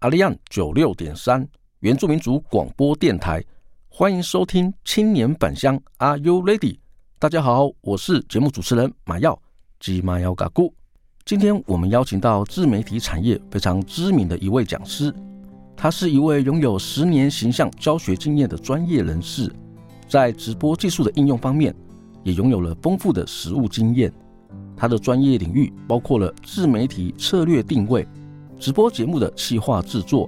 阿利安九六点三原住民族广播电台，欢迎收听青年返乡，Are you ready？大家好，我是节目主持人马耀吉马耀嘎古。今天我们邀请到自媒体产业非常知名的一位讲师，他是一位拥有十年形象教学经验的专业人士，在直播技术的应用方面也拥有了丰富的实务经验。他的专业领域包括了自媒体策略定位、直播节目的企划制作、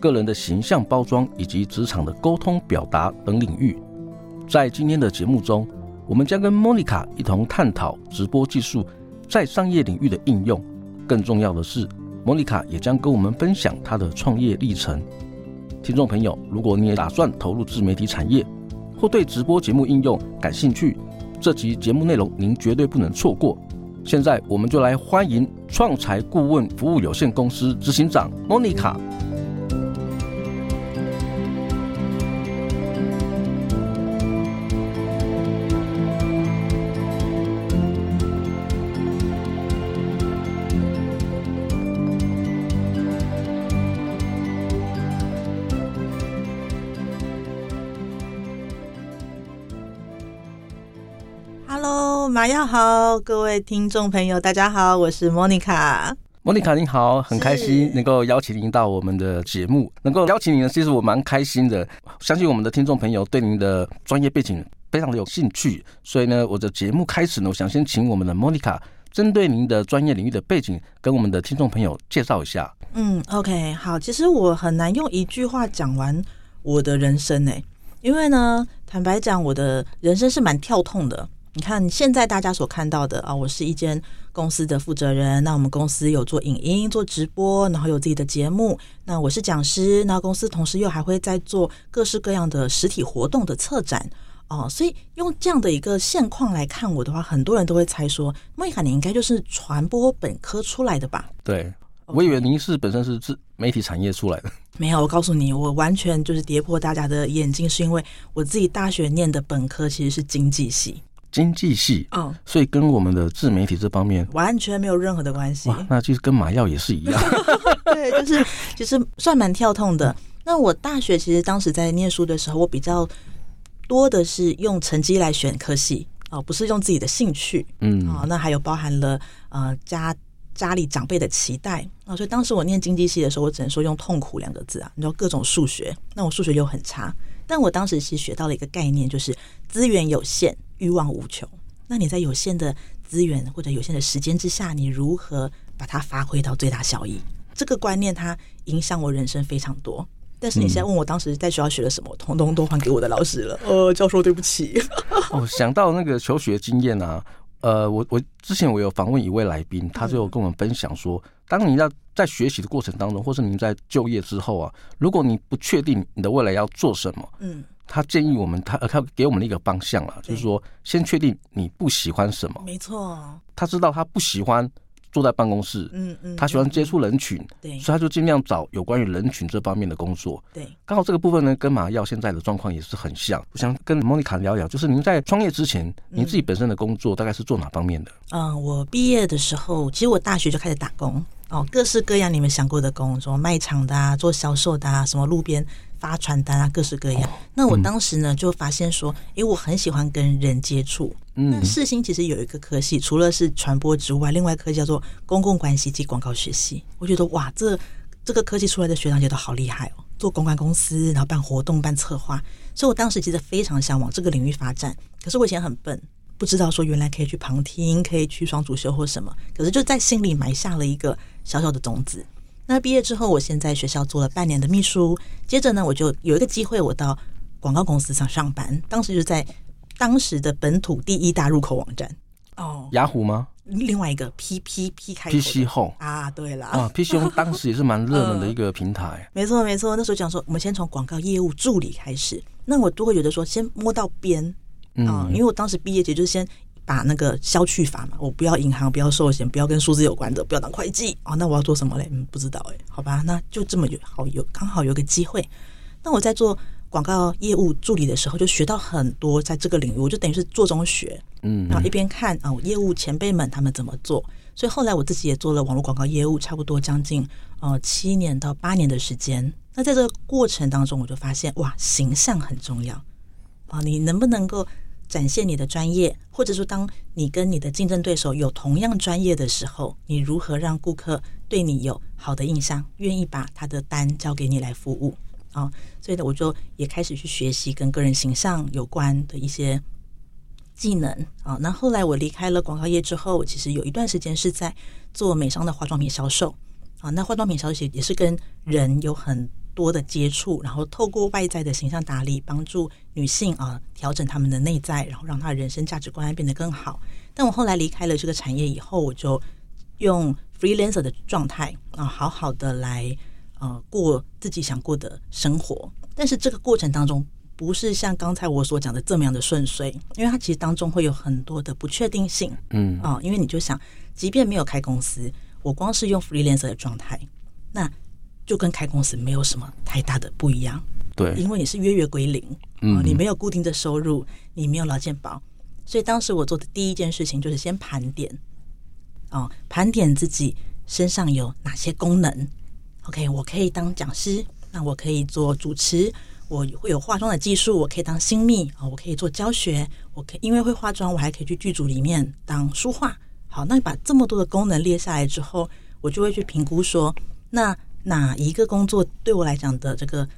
个人的形象包装以及职场的沟通表达等领域。在今天的节目中，我们将跟莫妮卡一同探讨直播技术在商业领域的应用。更重要的是，莫妮卡也将跟我们分享她的创业历程。听众朋友，如果你也打算投入自媒体产业，或对直播节目应用感兴趣，这集节目内容您绝对不能错过。现在我们就来欢迎创财顾问服务有限公司执行长莫妮卡。马耀好，各位听众朋友，大家好，我是莫妮卡。莫妮卡您好，很开心能够邀请您到我们的节目，能够邀请您呢，其实我蛮开心的。相信我们的听众朋友对您的专业背景非常的有兴趣，所以呢，我的节目开始呢，我想先请我们的莫妮卡针对您的专业领域的背景，跟我们的听众朋友介绍一下。嗯，OK，好，其实我很难用一句话讲完我的人生诶、欸，因为呢，坦白讲，我的人生是蛮跳痛的。你看，现在大家所看到的啊，我是一间公司的负责人。那我们公司有做影音、做直播，然后有自己的节目。那我是讲师，那公司同时又还会在做各式各样的实体活动的策展哦。所以用这样的一个现况来看我的话，很多人都会猜说，莫妮卡，你应该就是传播本科出来的吧？对，我以为您是本身是自媒体产业出来的。没有，我告诉你，我完全就是跌破大家的眼镜，是因为我自己大学念的本科其实是经济系。经济系，嗯，所以跟我们的自媒体这方面完全没有任何的关系。那其实跟马药也是一样，对，就是其实算蛮跳痛的。那我大学其实当时在念书的时候，我比较多的是用成绩来选科系哦，不是用自己的兴趣，嗯，啊，那还有包含了呃家家里长辈的期待啊，所以当时我念经济系的时候，我只能说用痛苦两个字啊，你知道各种数学，那我数学又很差，但我当时其实学到了一个概念，就是资源有限。欲望无穷，那你在有限的资源或者有限的时间之下，你如何把它发挥到最大效益？这个观念它影响我人生非常多。但是你现在问我当时在学校学了什么，我通通都还给我的老师了。呃，教授对不起。哦，想到那个求学经验啊，呃，我我之前我有访问一位来宾，他就跟我们分享说，当你要在学习的过程当中，或是你在就业之后啊，如果你不确定你的未来要做什么，嗯。他建议我们，他他给我们的一个方向了，就是说，先确定你不喜欢什么。没错，他知道他不喜欢坐在办公室，嗯嗯，他喜欢接触人群，对，所以他就尽量找有关于人群这方面的工作。对，刚好这个部分呢，跟马耀现在的状况也是很像。我想跟莫妮卡聊聊，就是您在创业之前，您自己本身的工作大概是做哪方面的？嗯，我毕业的时候，其实我大学就开始打工哦，各式各样你们想过的工作，卖场的啊，做销售的啊，什么路边。发传单啊，各式各样。那我当时呢，就发现说，哎，我很喜欢跟人接触。嗯，那世新其实有一个科系，除了是传播之外，另外一科叫做公共关系及广告学系。我觉得哇，这这个科技出来的学长姐都好厉害哦，做公关公司，然后办活动、办策划。所以我当时其实非常想往这个领域发展。可是我以前很笨，不知道说原来可以去旁听，可以去双主修或什么。可是就在心里埋下了一个小小的种子。那毕业之后，我先在学校做了半年的秘书，接着呢，我就有一个机会，我到广告公司上上班。当时就在当时的本土第一大入口网站哦，雅虎吗？另外一个 P P P 开 PC Home 啊，对了啊，PC Home 当时也是蛮热门的一个平台。没错没错，那时候讲说，我们先从广告业务助理开始，那我都会觉得说，先摸到边啊，因为我当时毕业节就是先把那个消去法嘛，我不要银行，不要寿险，不要跟数字有关的，不要当会计啊，那我要做什么嘞？嗯，不知道哎，好吧，那就这么有好有刚好有个机会，那我在做。广告业务助理的时候，就学到很多，在这个领域，我就等于是做中学，嗯，然后一边看啊，业务前辈们他们怎么做，所以后来我自己也做了网络广告业务，差不多将近呃七年到八年的时间。那在这个过程当中，我就发现哇，形象很重要啊，你能不能够展现你的专业，或者说当你跟你的竞争对手有同样专业的时候，你如何让顾客对你有好的印象，愿意把他的单交给你来服务？啊，所以呢，我就也开始去学习跟个人形象有关的一些技能啊。那后来我离开了广告业之后，其实有一段时间是在做美商的化妆品销售啊。那化妆品销售也是跟人有很多的接触，然后透过外在的形象打理，帮助女性啊调整她们的内在，然后让她的人生价值观变得更好。但我后来离开了这个产业以后，我就用 freelancer 的状态啊，好好的来。呃，过自己想过的生活，但是这个过程当中不是像刚才我所讲的这么样的顺遂，因为它其实当中会有很多的不确定性。嗯啊、呃，因为你就想，即便没有开公司，我光是用 freelancer 的状态，那就跟开公司没有什么太大的不一样。对，因为你是月月归零，嗯、呃，你没有固定的收入，你没有劳健保，所以当时我做的第一件事情就是先盘点，哦、呃，盘点自己身上有哪些功能。OK，我可以当讲师，那我可以做主持，我会有化妆的技术，我可以当新密啊，我可以做教学，我可以因为会化妆，我还可以去剧组里面当书画。好，那你把这么多的功能列下来之后，我就会去评估说，那哪一个工作对我来讲的这个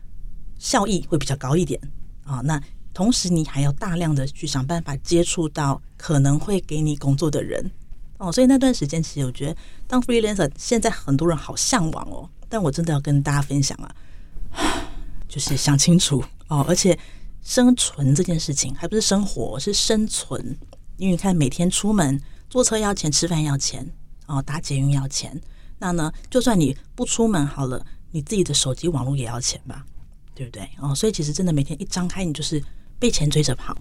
效益会比较高一点啊？那同时你还要大量的去想办法接触到可能会给你工作的人哦，所以那段时间其实我觉得当 freelancer，现在很多人好向往哦。但我真的要跟大家分享啊，就是想清楚哦，而且生存这件事情还不是生活，是生存。因为你看，每天出门坐车要钱，吃饭要钱，哦，搭捷运要钱。那呢，就算你不出门好了，你自己的手机网络也要钱吧，对不对？哦，所以其实真的每天一张开，你就是被钱追着跑。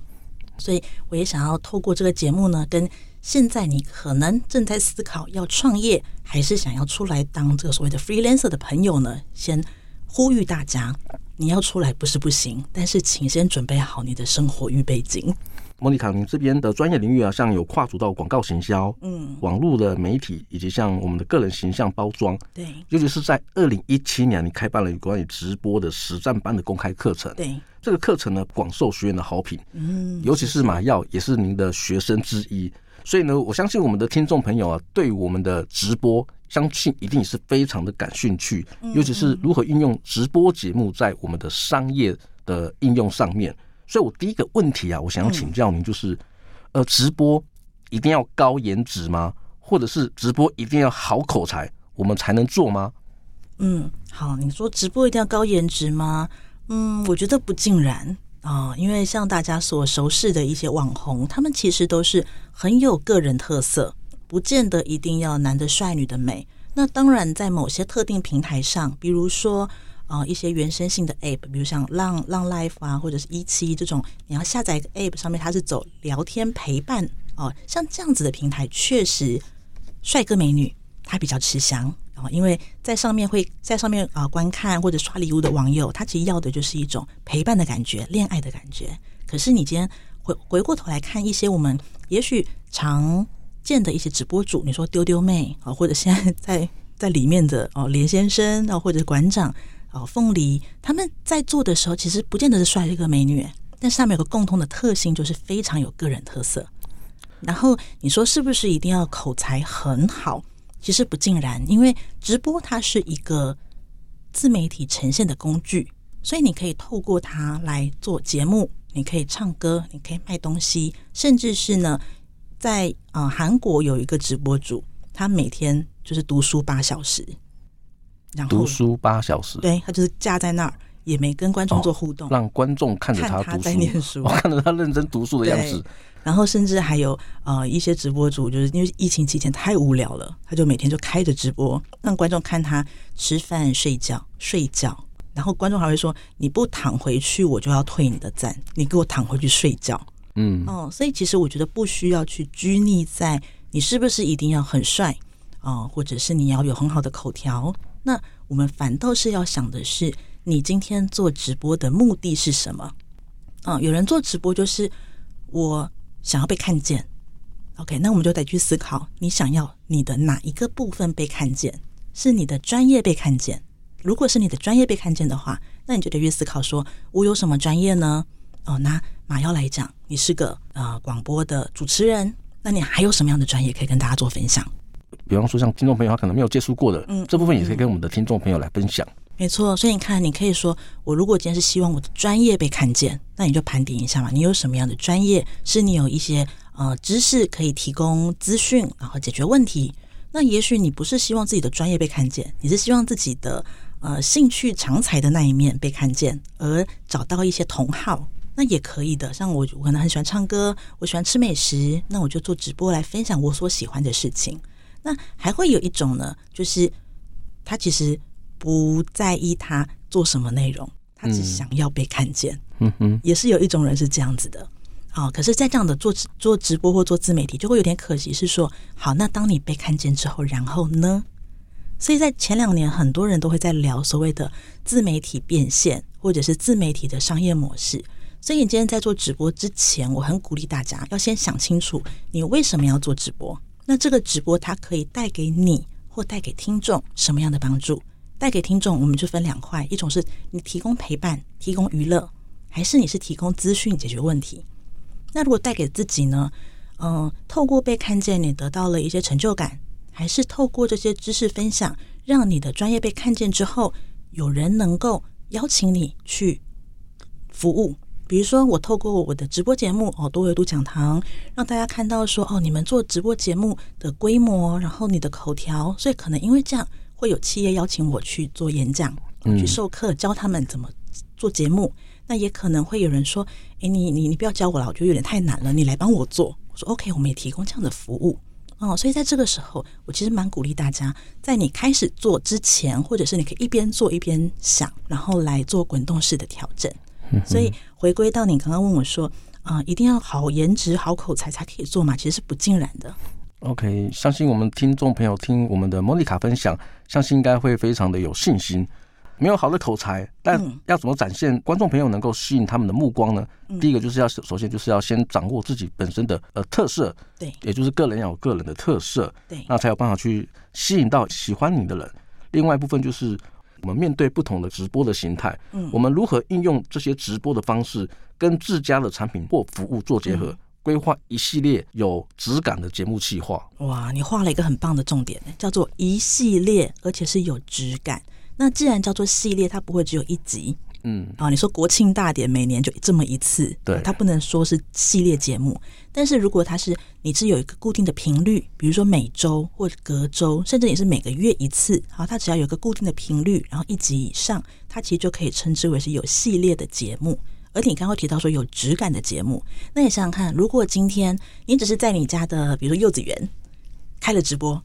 所以我也想要透过这个节目呢，跟现在你可能正在思考要创业，还是想要出来当这个所谓的 freelancer 的朋友呢，先呼吁大家，你要出来不是不行，但是请先准备好你的生活预备金。莫妮卡，你这边的专业领域啊，像有跨足到广告行销，嗯，网络的媒体，以及像我们的个人形象包装，对，尤其是在二零一七年，你开办了有关于直播的实战班的公开课程，对，这个课程呢广受学员的好评，嗯，尤其是马耀也是您的学生之一，所以呢，我相信我们的听众朋友啊，对我们的直播，相信一定是非常的感兴趣，尤其是如何运用直播节目在我们的商业的应用上面。所以，我第一个问题啊，我想要请教您，就是，嗯、呃，直播一定要高颜值吗？或者是直播一定要好口才，我们才能做吗？嗯，好，你说直播一定要高颜值吗？嗯，我觉得不尽然啊，因为像大家所熟识的一些网红，他们其实都是很有个人特色，不见得一定要男的帅、女的美。那当然，在某些特定平台上，比如说。啊、一些原生性的 App，比如像浪浪 Life 啊，或者是一期这种，你要下载一个 App，上面它是走聊天陪伴哦、像这样子的平台，确实帅哥美女他比较吃香啊、呃，因为在上面会在上面啊、观看或者刷礼物的网友，他其实要的就是一种陪伴的感觉、恋爱的感觉。可是你今天回回过头来看一些我们也许常见的一些直播主，你说丢丢妹啊、或者现在在在里面的哦、连先生啊、或者是馆长。哦，凤梨他们在做的时候，其实不见得是帅哥美女，但是他们有个共同的特性，就是非常有个人特色。然后你说是不是一定要口才很好？其实不尽然，因为直播它是一个自媒体呈现的工具，所以你可以透过它来做节目，你可以唱歌，你可以卖东西，甚至是呢，在啊、呃、韩国有一个直播主，他每天就是读书八小时。读书八小时，对，他就是架在那儿，也没跟观众做互动，哦、让观众看着他读书，他在念书，看着他认真读书的样子。然后甚至还有呃一些直播主，就是因为疫情期间太无聊了，他就每天就开着直播，让观众看他吃饭、睡觉、睡觉。然后观众还会说：“你不躺回去，我就要退你的赞。你给我躺回去睡觉。”嗯哦，所以其实我觉得不需要去拘泥在你是不是一定要很帅啊、哦，或者是你要有很好的口条。那我们反倒是要想的是，你今天做直播的目的是什么？啊、有人做直播就是我想要被看见。OK，那我们就得去思考，你想要你的哪一个部分被看见？是你的专业被看见？如果是你的专业被看见的话，那你就得去思考说，我有什么专业呢？哦，拿马耀来讲，你是个呃广播的主持人，那你还有什么样的专业可以跟大家做分享？比方说，像听众朋友他可能没有接触过的，嗯，这部分也可以跟我们的听众朋友来分享。没错，所以你看，你可以说，我如果今天是希望我的专业被看见，那你就盘点一下嘛，你有什么样的专业是你有一些呃知识可以提供资讯，然后解决问题。那也许你不是希望自己的专业被看见，你是希望自己的呃兴趣长才的那一面被看见，而找到一些同好，那也可以的。像我，我可能很喜欢唱歌，我喜欢吃美食，那我就做直播来分享我所喜欢的事情。那还会有一种呢，就是他其实不在意他做什么内容，他只想要被看见。嗯哼，也是有一种人是这样子的。哦，可是，在这样的做做直播或做自媒体，就会有点可惜，是说，好，那当你被看见之后，然后呢？所以在前两年，很多人都会在聊所谓的自媒体变现，或者是自媒体的商业模式。所以，你今天在做直播之前，我很鼓励大家要先想清楚，你为什么要做直播。那这个直播它可以带给你或带给听众什么样的帮助？带给听众，我们就分两块：一种是你提供陪伴、提供娱乐，还是你是提供资讯、解决问题？那如果带给自己呢？嗯、透过被看见，你得到了一些成就感，还是透过这些知识分享，让你的专业被看见之后，有人能够邀请你去服务？比如说，我透过我的直播节目哦，多维度讲堂，让大家看到说哦，你们做直播节目的规模，然后你的口条，所以可能因为这样，会有企业邀请我去做演讲，去授课，教他们怎么做节目。那也可能会有人说，诶，你你你不要教我了，我觉得有点太难了，你来帮我做。我说 OK，我们也提供这样的服务哦。所以在这个时候，我其实蛮鼓励大家，在你开始做之前，或者是你可以一边做一边想，然后来做滚动式的调整。所以回归到你刚刚问我说，啊、呃，一定要好颜值、好口才才可以做嘛？其实是不尽然的。OK，相信我们听众朋友听我们的莫妮卡分享，相信应该会非常的有信心。没有好的口才，但要怎么展现观众朋友能够吸引他们的目光呢？嗯、第一个就是要首先就是要先掌握自己本身的呃特色，对，也就是个人要有个人的特色，对，那才有办法去吸引到喜欢你的人。另外一部分就是。我们面对不同的直播的形态，嗯，我们如何应用这些直播的方式，跟自家的产品或服务做结合，规划一系列有质感的节目企划。哇，你画了一个很棒的重点，叫做一系列，而且是有质感。那既然叫做系列，它不会只有一集。嗯啊，你说国庆大典每年就这么一次，对，它不能说是系列节目。但是如果它是你是有一个固定的频率，比如说每周或者隔周，甚至也是每个月一次，好，它只要有一个固定的频率，然后一集以上，它其实就可以称之为是有系列的节目。而且你刚刚提到说有质感的节目，那你想想看，如果今天你只是在你家的，比如说幼稚园开了直播。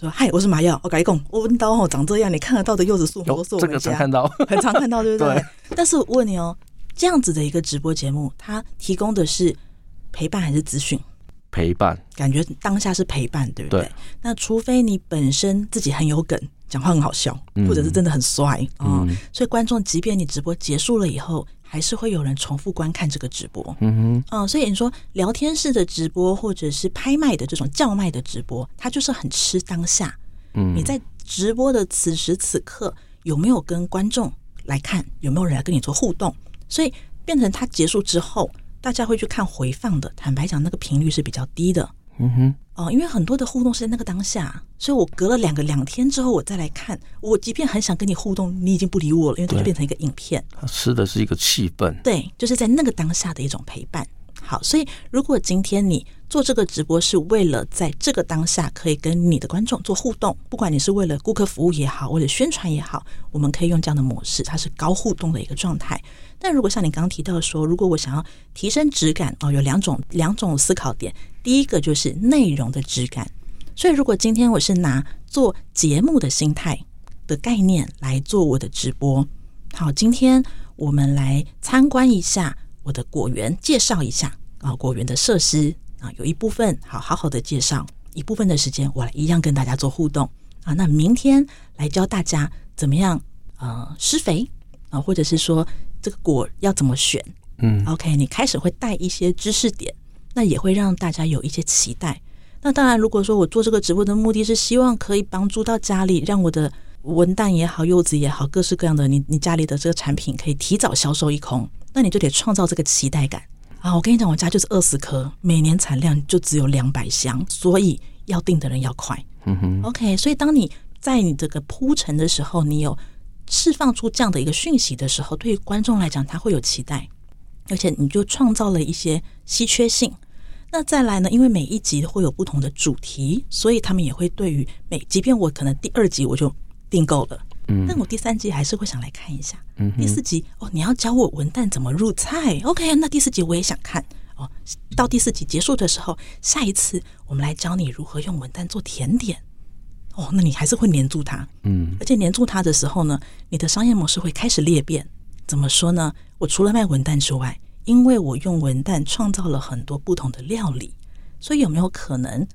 说嗨，我是马耀，我跟你讲，我问到哦，长这样，你看得到的柚子树，我说这个常看到，很常看到，对不对？对。但是我问你哦，这样子的一个直播节目，它提供的是陪伴还是资讯？陪伴，感觉当下是陪伴，对不对？对。那除非你本身自己很有梗，讲话很好笑，或者是真的很帅啊，嗯，所以观众即便你直播结束了以后。还是会有人重复观看这个直播，嗯哼，哦，所以你说聊天式的直播，或者是拍卖的这种叫卖的直播，它就是很吃当下。嗯，你在直播的此时此刻有没有跟观众来看，有没有人来跟你做互动？所以变成它结束之后，大家会去看回放的。坦白讲，那个频率是比较低的。嗯哼，哦，因为很多的互动是在那个当下，所以我隔了两个两天之后，我再来看，我即便很想跟你互动，你已经不理我了，因为它就变成一个影片。它吃的是一个气氛，对，就是在那个当下的一种陪伴。好，所以如果今天你做这个直播是为了在这个当下可以跟你的观众做互动，不管你是为了顾客服务也好，为了宣传也好，我们可以用这样的模式，它是高互动的一个状态。但如果像你刚刚提到说，如果我想要提升质感哦，有两种两种思考点。第一个就是内容的质感。所以如果今天我是拿做节目的心态的概念来做我的直播，好，今天我们来参观一下我的果园，介绍一下啊果园的设施啊，有一部分好好好的介绍，一部分的时间我来一样跟大家做互动啊。那明天来教大家怎么样呃施肥啊，或者是说这个果要怎么选，嗯，OK，你开始会带一些知识点，那也会让大家有一些期待。那当然，如果说我做这个直播的目的是希望可以帮助到家里，让我的文旦也好、柚子也好，各式各样的你你家里的这个产品可以提早销售一空，那你就得创造这个期待感啊！我跟你讲，我家就是二十颗，每年产量就只有两百箱，所以要订的人要快。嗯哼，OK，所以当你在你这个铺陈的时候，你有释放出这样的一个讯息的时候，对于观众来讲，他会有期待，而且你就创造了一些稀缺性。那再来呢？因为每一集会有不同的主题，所以他们也会对于每，即便我可能第二集我就订购了，嗯，但我第三集还是会想来看一下。嗯，第四集哦，你要教我文旦怎么入菜，OK？那第四集我也想看哦。到第四集结束的时候，下一次我们来教你如何用文旦做甜点哦。那你还是会黏住它，嗯，而且黏住它的时候呢，你的商业模式会开始裂变。怎么说呢？我除了卖文旦之外，因为我用文旦创造了很多不同的料理，所以有没有可能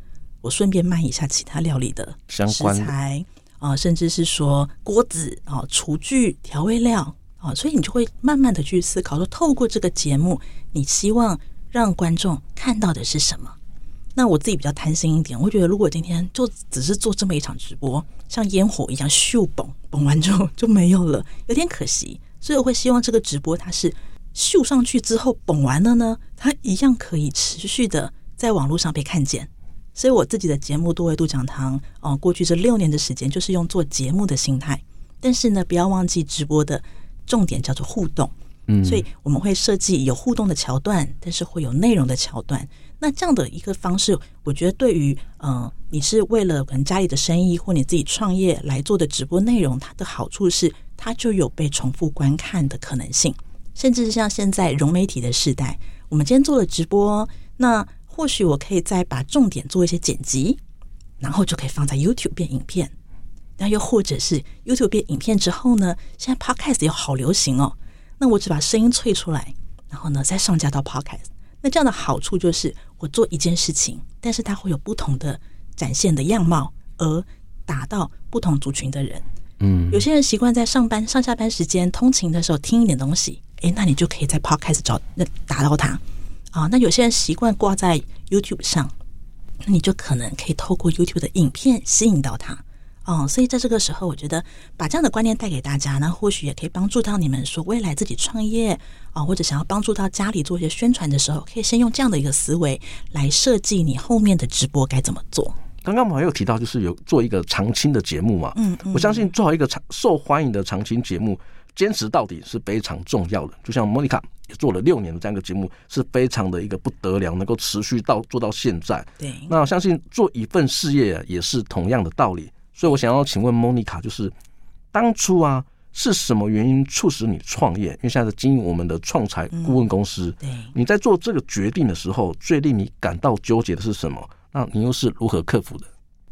我顺便卖一下其他料理的食材啊、呃，甚至是说锅子啊、呃、厨具、调味料啊、呃，所以你就会慢慢的去思考说，透过这个节目，你希望让观众看到的是什么？那我自己比较贪心一点，我觉得如果今天就只是做这么一场直播，像烟火一样咻嘣嘣完之后就没有了，有点可惜，所以我会希望这个直播它是。秀上去之后，捧完了呢，它一样可以持续的在网络上被看见。所以我自己的节目多维度讲堂，哦、呃，过去这六年的时间就是用做节目的心态。但是呢，不要忘记直播的重点叫做互动。嗯，所以我们会设计有互动的桥段，但是会有内容的桥段。那这样的一个方式，我觉得对于呃，你是为了可能家里的生意或你自己创业来做的直播内容，它的好处是它就有被重复观看的可能性。甚至是像现在融媒体的时代，我们今天做了直播，那或许我可以再把重点做一些剪辑，然后就可以放在 YouTube 变影片。那又或者是 YouTube 变影片之后呢，现在 Podcast 也好流行哦。那我只把声音萃出来，然后呢再上架到 Podcast。那这样的好处就是我做一件事情，但是它会有不同的展现的样貌，而打到不同族群的人。嗯，有些人习惯在上班上下班时间通勤的时候听一点东西。诶，那你就可以在 Podcast 找那打到他啊。那有些人习惯挂在 YouTube 上，那你就可能可以透过 YouTube 的影片吸引到他哦、啊。所以在这个时候，我觉得把这样的观念带给大家，那或许也可以帮助到你们说未来自己创业啊，或者想要帮助到家里做一些宣传的时候，可以先用这样的一个思维来设计你后面的直播该怎么做。刚刚我们还有提到，就是有做一个长青的节目嘛，嗯，嗯，我相信做好一个长受欢迎的长青节目。坚持到底是非常重要的，就像莫妮卡也做了六年的这样一个节目，是非常的一个不得了，能够持续到做到现在。对，那我相信做一份事业也是同样的道理。所以我想要请问莫妮卡，就是当初啊是什么原因促使你创业？因为现在在经营我们的创财顾问公司，对，你在做这个决定的时候，最令你感到纠结的是什么？那你又是如何克服的？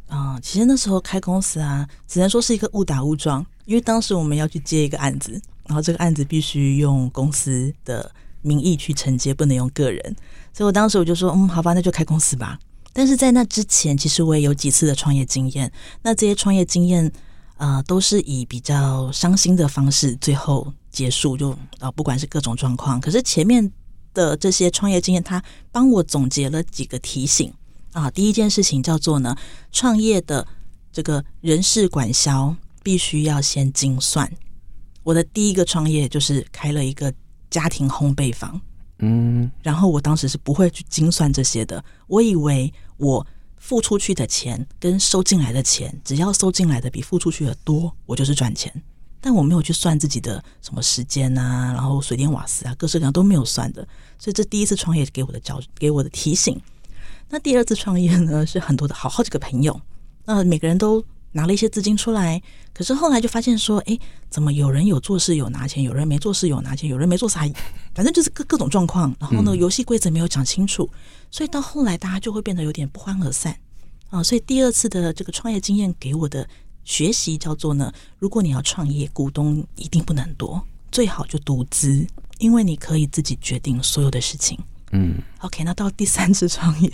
啊、哦，其实那时候开公司啊，只能说是一个误打误撞。因为当时我们要去接一个案子，然后这个案子必须用公司的名义去承接，不能用个人。所以我当时我就说，嗯，好吧，那就开公司吧。但是在那之前，其实我也有几次的创业经验。那这些创业经验，呃，都是以比较伤心的方式最后结束，就啊、不管是各种状况。可是前面的这些创业经验，它帮我总结了几个提醒。啊，第一件事情叫做呢，创业的这个人事管销必须要先精算。我的第一个创业就是开了一个家庭烘焙坊，嗯，然后我当时是不会去精算这些的，我以为我付出去的钱跟收进来的钱，只要收进来的比付出去的多，我就是赚钱。但我没有去算自己的什么时间啊，然后水电瓦斯啊，各式各样都没有算的，所以这第一次创业给我的教，给我的提醒。那第二次创业呢，是很多的好好几个朋友，那每个人都拿了一些资金出来。可是后来就发现说，哎，怎么有人有做事有拿钱，有人没做事有拿钱，有人没做事还，反正就是各各种状况。然后呢，游戏规则没有讲清楚，所以到后来大家就会变得有点不欢而散啊。所以第二次的这个创业经验给我的学习叫做呢，如果你要创业，股东一定不能多，最好就独资，因为你可以自己决定所有的事情。嗯，OK，那到第三次创业，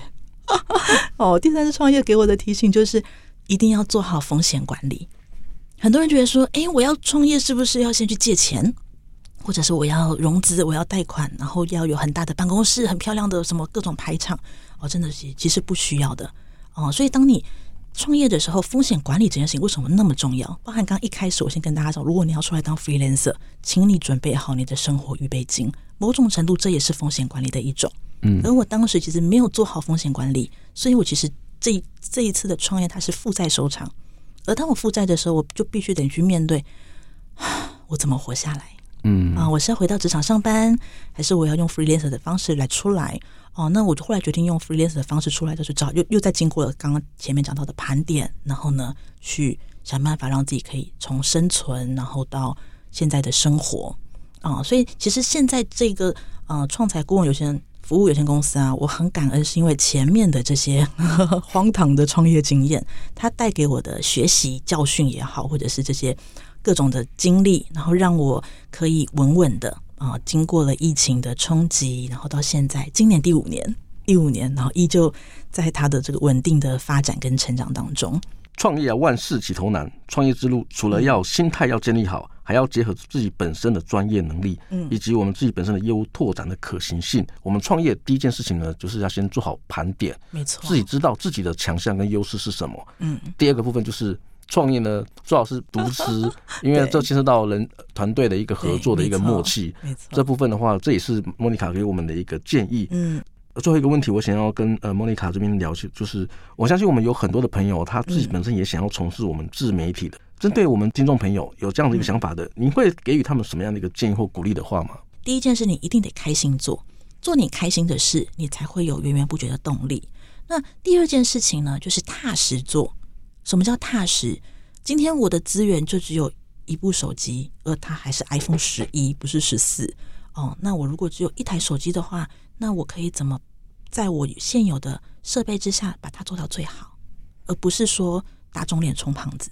哦，第三次创业给我的提醒就是一定要做好风险管理。很多人觉得说，哎，我要创业是不是要先去借钱，或者是我要融资，我要贷款，然后要有很大的办公室，很漂亮的什么各种排场？哦，真的是其实不需要的哦。所以当你创业的时候，风险管理这件事情为什么那么重要？包含刚刚一开始我先跟大家讲，如果你要出来当 freelancer，请你准备好你的生活预备金，某种程度这也是风险管理的一种。嗯，而我当时其实没有做好风险管理，所以我其实这这一次的创业它是负债收场。而当我负债的时候，我就必须得去面对，我怎么活下来？嗯啊，我是要回到职场上班，还是我要用 freelancer 的方式来出来？哦，那我就后来决定用 freelancer 的方式出来，就是找又又在经过了刚刚前面讲到的盘点，然后呢，去想办法让自己可以从生存，然后到现在的生活啊。所以其实现在这个呃创财顾问有限服务有限公司啊，我很感恩，是因为前面的这些 荒唐的创业经验，它带给我的学习教训也好，或者是这些各种的经历，然后让我可以稳稳的啊，经过了疫情的冲击，然后到现在今年第五年，第五年，然后依旧在它的这个稳定的发展跟成长当中。创业啊，万事起头难，创业之路除了要心态要建立好。还要结合自己本身的专业能力，嗯，以及我们自己本身的业务拓展的可行性。我们创业第一件事情呢，就是要先做好盘点，没错，自己知道自己的强项跟优势是什么。嗯，第二个部分就是创业呢，最好是独资，因为这牵涉到人团队的一个合作的一个默契。没错，这部分的话，这也是莫妮卡给我们的一个建议。嗯。最后一个问题，我想要跟呃莫妮卡这边聊起，就是我相信我们有很多的朋友，他自己本身也想要从事我们自媒体的。针对我们听众朋友有这样的一个想法的，你会给予他们什么样的一个建议或鼓励的话吗？第一件事，你一定得开心做，做你开心的事，你才会有源源不绝的动力。那第二件事情呢，就是踏实做。什么叫踏实？今天我的资源就只有一部手机，而它还是 iPhone 十一，不是十四。哦，那我如果只有一台手机的话，那我可以怎么在我现有的设备之下把它做到最好，而不是说打肿脸充胖子。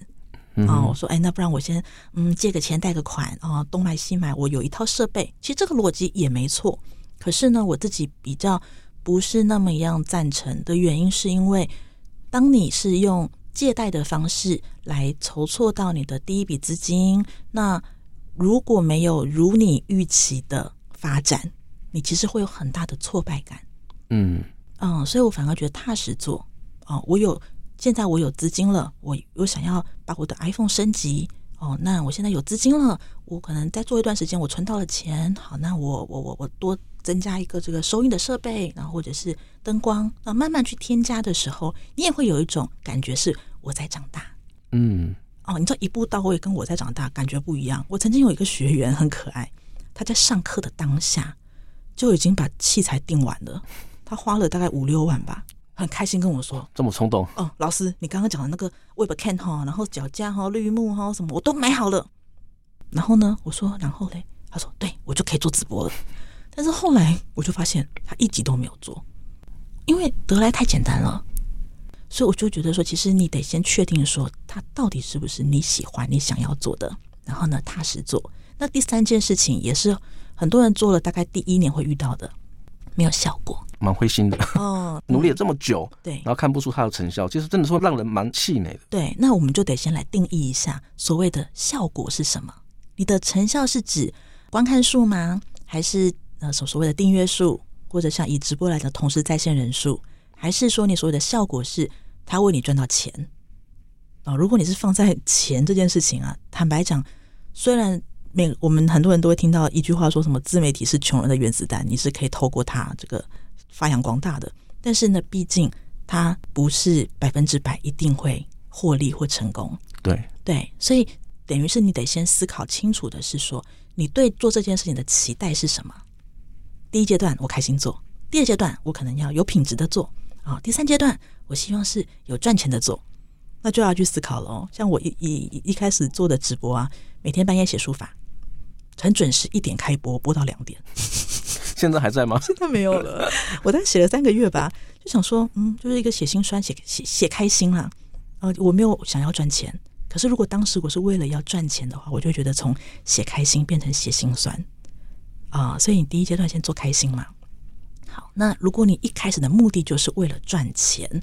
啊、嗯，我说，哎，那不然我先嗯借个钱贷个款啊、东买西买，我有一套设备。其实这个逻辑也没错，可是呢，我自己比较不是那么一样赞成的原因，是因为当你是用借贷的方式来筹措到你的第一笔资金，那如果没有如你预期的发展，你其实会有很大的挫败感。嗯嗯，所以我反而觉得踏实做啊、我有。现在我有资金了，我我想要把我的 iPhone 升级哦。那我现在有资金了，我可能再做一段时间，我存到了钱。好，那我我我我多增加一个这个收音的设备，然后或者是灯光，那慢慢去添加的时候，你也会有一种感觉是我在长大。嗯，哦，你知道一步到位跟我在长大感觉不一样。我曾经有一个学员很可爱，他在上课的当下就已经把器材订完了，他花了大概五六万吧。很开心跟我说，这么冲动哦，老师，你刚刚讲的那个 Webcam 哈，然后脚架哈、绿幕哈什么，我都买好了。然后呢，我说，然后嘞，他说，对，我就可以做直播了。但是后来我就发现，他一集都没有做，因为得来太简单了。所以我就觉得说，其实你得先确定说，他到底是不是你喜欢、你想要做的，然后呢，踏实做。那第三件事情也是很多人做了，大概第一年会遇到的。没有效果，蛮灰心的哦。努力了这么久，对，然后看不出它的成效，其实真的说让人蛮气馁的。对，那我们就得先来定义一下所谓的效果是什么？你的成效是指观看数吗？还是呃所所谓的订阅数，或者像以直播来的同时在线人数？还是说你所谓的效果是他为你赚到钱？啊、哦，如果你是放在钱这件事情啊，坦白讲，虽然。每我们很多人都会听到一句话，说什么自媒体是穷人的原子弹，你是可以透过它这个发扬光大的。但是呢，毕竟它不是百分之百一定会获利或成功。对对，所以等于是你得先思考清楚的是说，你对做这件事情的期待是什么？第一阶段我开心做，第二阶段我可能要有品质的做啊，第三阶段我希望是有赚钱的做。那就要去思考了哦。像我一一一开始做的直播啊，每天半夜写书法，很准时，一点开播，播到两点。现在还在吗？现在没有了。我大概写了三个月吧，就想说，嗯，就是一个写心酸，写写写开心啦。呃，我没有想要赚钱，可是如果当时我是为了要赚钱的话，我就觉得从写开心变成写心酸啊、呃。所以你第一阶段先做开心嘛。好，那如果你一开始的目的就是为了赚钱，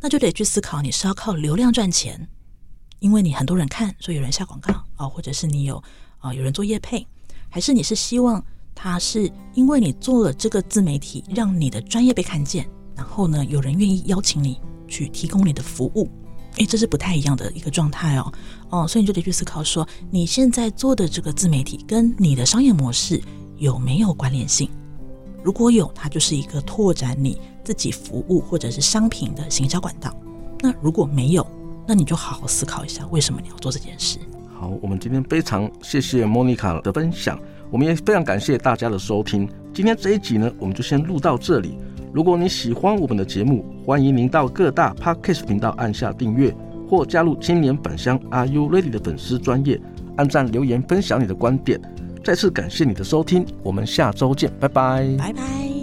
那就得去思考你是要靠流量赚钱，因为你很多人看，所以有人下广告啊、哦，或者是你有啊、有人做业配，还是你是希望。他是因为你做了这个自媒体，让你的专业被看见，然后呢，有人愿意邀请你去提供你的服务，诶，这是不太一样的一个状态哦，哦，所以你就得去思考说，你现在做的这个自媒体跟你的商业模式有没有关联性？如果有，它就是一个拓展你自己服务或者是商品的行销管道；那如果没有，那你就好好思考一下，为什么你要做这件事。好，我们今天非常谢谢 Monica 的分享。我们也非常感谢大家的收听。今天这一集呢，我们就先录到这里。如果你喜欢我们的节目，欢迎您到各大 Podcast 频道按下订阅，或加入青年返乡 Are You Ready 的粉丝专业，按赞留言分享你的观点。再次感谢你的收听，我们下周见，拜拜，拜拜。